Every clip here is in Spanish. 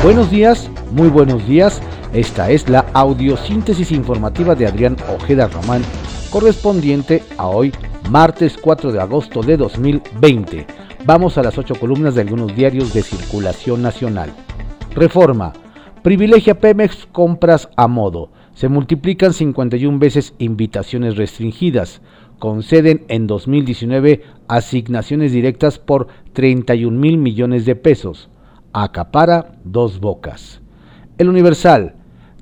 Buenos días, muy buenos días. Esta es la audiosíntesis informativa de Adrián Ojeda Román, correspondiente a hoy, martes 4 de agosto de 2020. Vamos a las ocho columnas de algunos diarios de circulación nacional. Reforma. Privilegia Pemex compras a modo. Se multiplican 51 veces invitaciones restringidas. Conceden en 2019 asignaciones directas por 31 mil millones de pesos acapara dos bocas. El Universal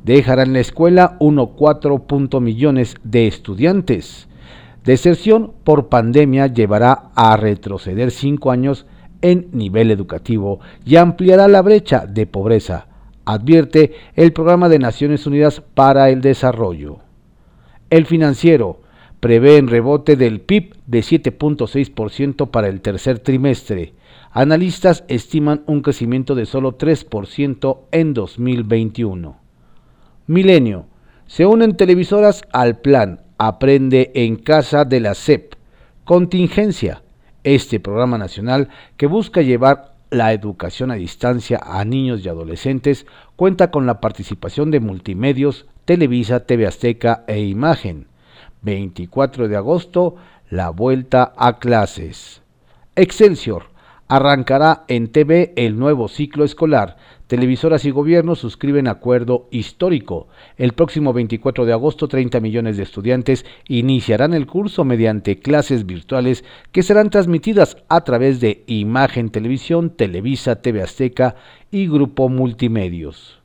dejará en la escuela 1,4 millones de estudiantes. Deserción por pandemia llevará a retroceder cinco años en nivel educativo y ampliará la brecha de pobreza, advierte el Programa de Naciones Unidas para el Desarrollo. El financiero prevé en rebote del PIB de 7.6% para el tercer trimestre Analistas estiman un crecimiento de solo 3% en 2021. Milenio. Se unen televisoras al plan Aprende en casa de la CEP. Contingencia. Este programa nacional que busca llevar la educación a distancia a niños y adolescentes cuenta con la participación de multimedios, Televisa, TV Azteca e Imagen. 24 de agosto, la vuelta a clases. Excelsior Arrancará en TV el nuevo ciclo escolar. Televisoras y gobiernos suscriben acuerdo histórico. El próximo 24 de agosto 30 millones de estudiantes iniciarán el curso mediante clases virtuales que serán transmitidas a través de Imagen Televisión, Televisa, TV Azteca y Grupo Multimedios.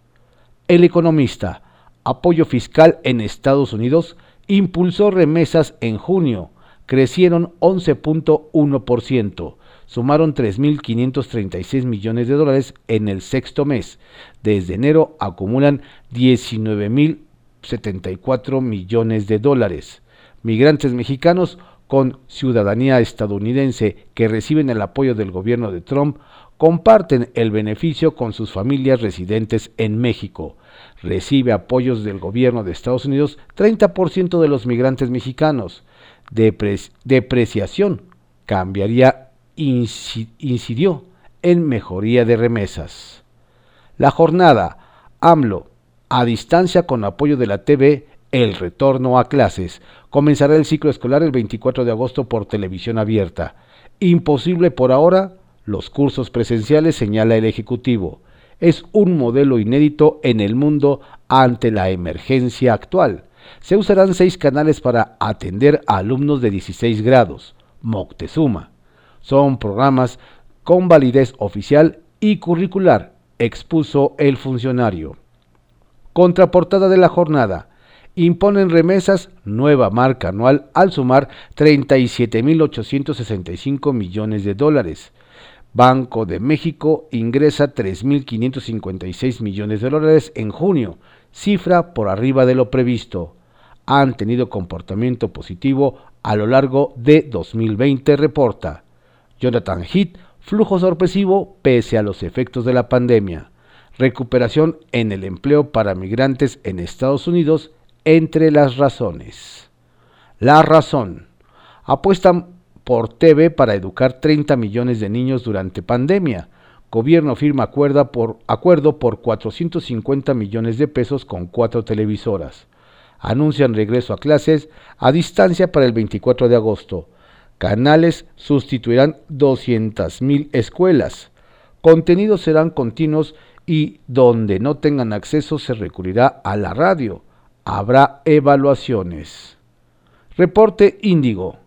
El economista, apoyo fiscal en Estados Unidos, impulsó remesas en junio, crecieron 11.1% sumaron 3.536 millones de dólares en el sexto mes. Desde enero acumulan 19.074 millones de dólares. Migrantes mexicanos con ciudadanía estadounidense que reciben el apoyo del gobierno de Trump comparten el beneficio con sus familias residentes en México. Recibe apoyos del gobierno de Estados Unidos 30% de los migrantes mexicanos. depreciación cambiaría incidió en mejoría de remesas. La jornada AMLO a distancia con apoyo de la TV El retorno a clases. Comenzará el ciclo escolar el 24 de agosto por televisión abierta. Imposible por ahora los cursos presenciales, señala el Ejecutivo. Es un modelo inédito en el mundo ante la emergencia actual. Se usarán seis canales para atender a alumnos de 16 grados. Moctezuma. Son programas con validez oficial y curricular, expuso el funcionario. Contraportada de la jornada. Imponen remesas, nueva marca anual, al sumar 37.865 millones de dólares. Banco de México ingresa 3.556 millones de dólares en junio, cifra por arriba de lo previsto. Han tenido comportamiento positivo a lo largo de 2020, reporta. Jonathan Heath, flujo sorpresivo pese a los efectos de la pandemia. Recuperación en el empleo para migrantes en Estados Unidos entre las razones. La razón. Apuestan por TV para educar 30 millones de niños durante pandemia. Gobierno firma acuerdo por, acuerdo por 450 millones de pesos con cuatro televisoras. Anuncian regreso a clases a distancia para el 24 de agosto. Canales sustituirán 200.000 escuelas. Contenidos serán continuos y donde no tengan acceso se recurrirá a la radio. Habrá evaluaciones. Reporte Índigo.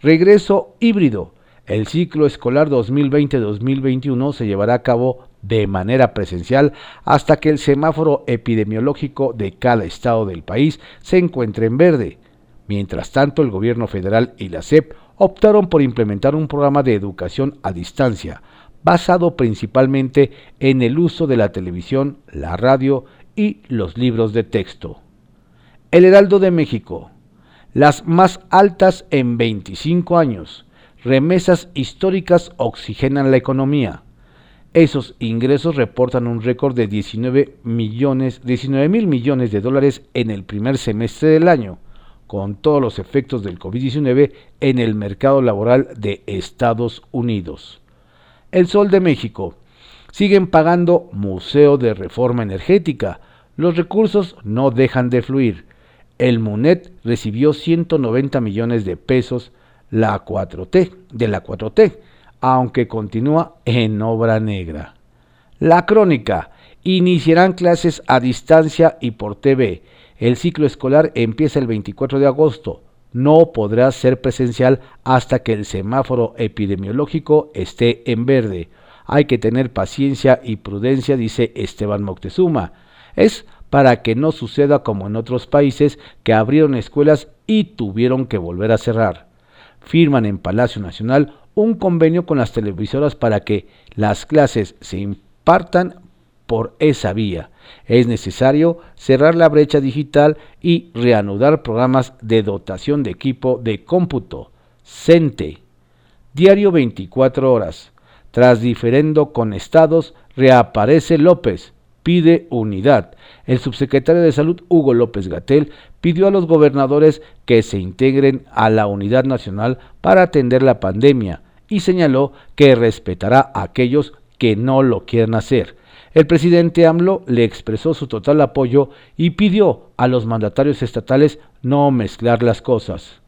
Regreso híbrido. El ciclo escolar 2020-2021 se llevará a cabo de manera presencial hasta que el semáforo epidemiológico de cada estado del país se encuentre en verde. Mientras tanto, el gobierno federal y la SEP optaron por implementar un programa de educación a distancia, basado principalmente en el uso de la televisión, la radio y los libros de texto. El Heraldo de México, las más altas en 25 años, remesas históricas oxigenan la economía. Esos ingresos reportan un récord de 19 millones, 19 mil millones de dólares en el primer semestre del año, con todos los efectos del COVID-19 en el mercado laboral de Estados Unidos. El Sol de México. Siguen pagando Museo de Reforma Energética. Los recursos no dejan de fluir. El MUNET recibió 190 millones de pesos la 4T, de la 4T, aunque continúa en obra negra. La crónica. Iniciarán clases a distancia y por TV. El ciclo escolar empieza el 24 de agosto. No podrá ser presencial hasta que el semáforo epidemiológico esté en verde. Hay que tener paciencia y prudencia, dice Esteban Moctezuma. Es para que no suceda como en otros países que abrieron escuelas y tuvieron que volver a cerrar. Firman en Palacio Nacional un convenio con las televisoras para que las clases se impartan por esa vía. Es necesario cerrar la brecha digital y reanudar programas de dotación de equipo de cómputo. CENTE. Diario 24 horas. Tras diferendo con estados, reaparece López, pide unidad. El subsecretario de Salud, Hugo López Gatel, pidió a los gobernadores que se integren a la unidad nacional para atender la pandemia y señaló que respetará a aquellos que no lo quieran hacer. El presidente AMLO le expresó su total apoyo y pidió a los mandatarios estatales no mezclar las cosas.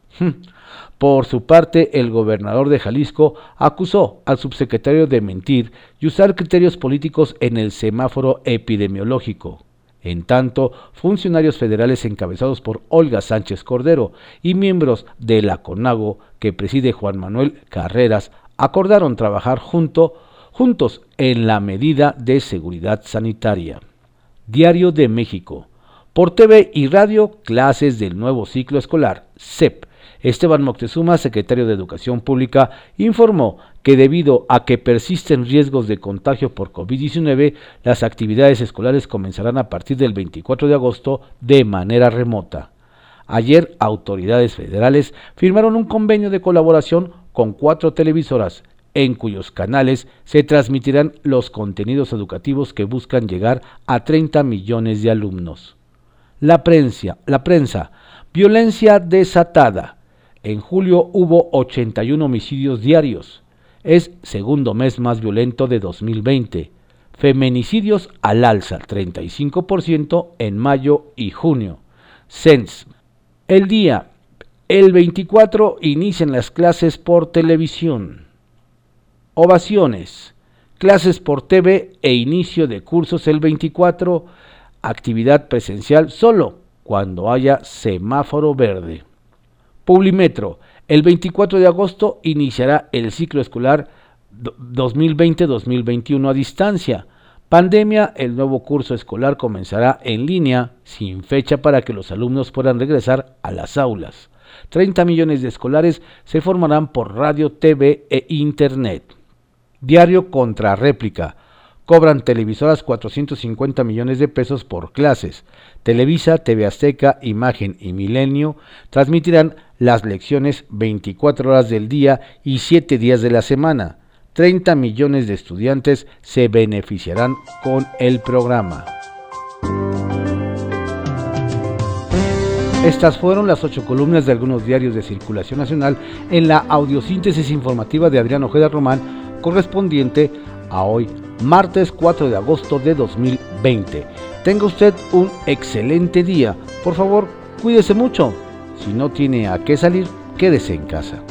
Por su parte, el gobernador de Jalisco acusó al subsecretario de mentir y usar criterios políticos en el semáforo epidemiológico. En tanto, funcionarios federales encabezados por Olga Sánchez Cordero y miembros de la CONAGO que preside Juan Manuel Carreras acordaron trabajar junto, juntos en la medida de seguridad sanitaria. Diario de México. Por TV y radio, clases del nuevo ciclo escolar, CEP. Esteban Moctezuma, secretario de Educación Pública, informó que debido a que persisten riesgos de contagio por COVID-19, las actividades escolares comenzarán a partir del 24 de agosto de manera remota. Ayer, autoridades federales firmaron un convenio de colaboración con cuatro televisoras, en cuyos canales se transmitirán los contenidos educativos que buscan llegar a 30 millones de alumnos. La prensa, la prensa, violencia desatada. En julio hubo 81 homicidios diarios. Es segundo mes más violento de 2020. Feminicidios al alza, 35% en mayo y junio. SENS. El día, el 24 inician las clases por televisión. Ovaciones. Clases por TV e inicio de cursos el 24. Actividad presencial solo cuando haya semáforo verde. Publimetro. El 24 de agosto iniciará el ciclo escolar 2020-2021 a distancia. Pandemia, el nuevo curso escolar comenzará en línea sin fecha para que los alumnos puedan regresar a las aulas. 30 millones de escolares se formarán por radio, TV e Internet. Diario contra réplica. Cobran televisoras 450 millones de pesos por clases. Televisa, TV Azteca, Imagen y Milenio transmitirán las lecciones 24 horas del día y 7 días de la semana. 30 millones de estudiantes se beneficiarán con el programa. Estas fueron las ocho columnas de algunos diarios de circulación nacional en la audiosíntesis informativa de Adrián Ojeda Román, correspondiente a hoy, martes 4 de agosto de 2020. Tenga usted un excelente día. Por favor, cuídese mucho. Si no tiene a qué salir, quédese en casa.